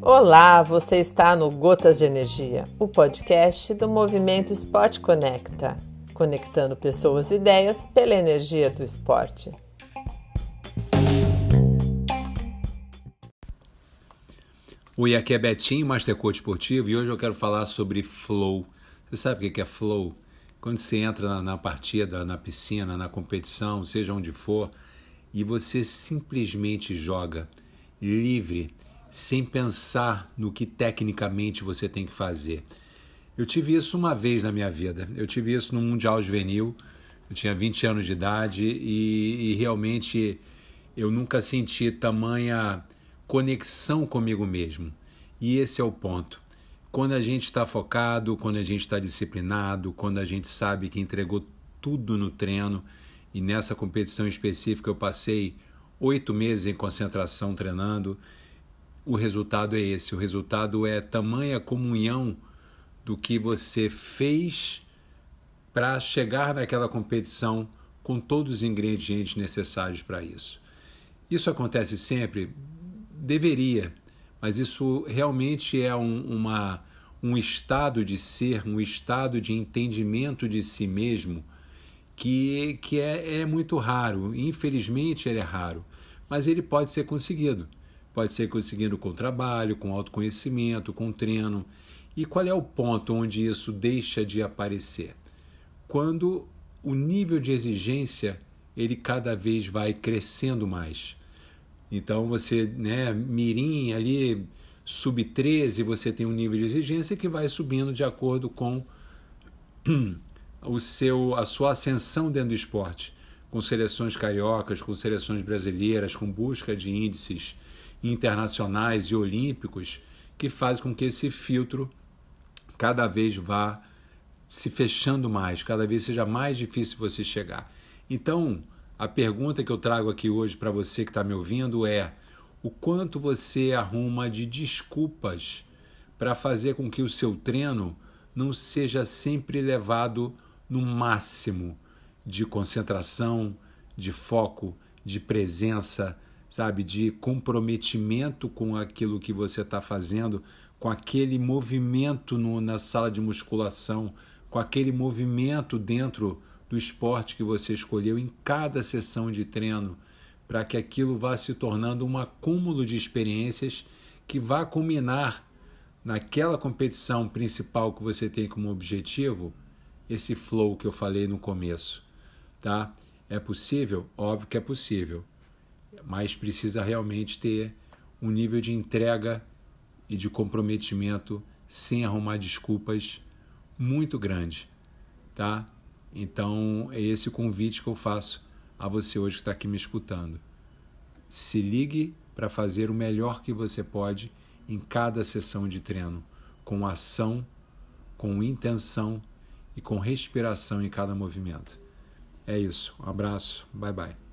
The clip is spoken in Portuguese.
Olá, você está no Gotas de Energia, o podcast do Movimento Esporte Conecta, conectando pessoas e ideias pela energia do esporte. Oi, aqui é Betinho, Master Coach Esportivo, e hoje eu quero falar sobre flow. Você sabe o que é flow? Quando você entra na, partida, na piscina, na competição, seja onde for, e você simplesmente joga livre, sem pensar no que tecnicamente você tem que fazer. Eu tive isso uma vez na minha vida. Eu tive isso no Mundial Juvenil. Eu tinha 20 anos de idade e, e realmente eu nunca senti tamanha conexão comigo mesmo. E esse é o ponto. Quando a gente está focado, quando a gente está disciplinado, quando a gente sabe que entregou tudo no treino, e nessa competição específica eu passei oito meses em concentração treinando, o resultado é esse. O resultado é tamanha comunhão do que você fez para chegar naquela competição com todos os ingredientes necessários para isso. Isso acontece sempre? Deveria, mas isso realmente é um, uma, um estado de ser, um estado de entendimento de si mesmo que, que é, é muito raro. Infelizmente, ele é raro, mas ele pode ser conseguido. Pode ser conseguindo com trabalho, com autoconhecimento, com treino. E qual é o ponto onde isso deixa de aparecer? Quando o nível de exigência ele cada vez vai crescendo mais. Então você, né, mirim ali sub 13, você tem um nível de exigência que vai subindo de acordo com o seu a sua ascensão dentro do esporte, com seleções cariocas, com seleções brasileiras, com busca de índices internacionais e olímpicos que faz com que esse filtro cada vez vá se fechando mais, cada vez seja mais difícil você chegar. Então, a pergunta que eu trago aqui hoje para você que está me ouvindo é: o quanto você arruma de desculpas para fazer com que o seu treino não seja sempre levado no máximo de concentração, de foco, de presença, sabe, de comprometimento com aquilo que você está fazendo, com aquele movimento no, na sala de musculação, com aquele movimento dentro do esporte que você escolheu em cada sessão de treino, para que aquilo vá se tornando um acúmulo de experiências que vá culminar naquela competição principal que você tem como objetivo, esse flow que eu falei no começo, tá? É possível? Óbvio que é possível mas precisa realmente ter um nível de entrega e de comprometimento sem arrumar desculpas muito grande, tá? Então é esse o convite que eu faço a você hoje que está aqui me escutando. Se ligue para fazer o melhor que você pode em cada sessão de treino, com ação, com intenção e com respiração em cada movimento. É isso. Um abraço. Bye bye.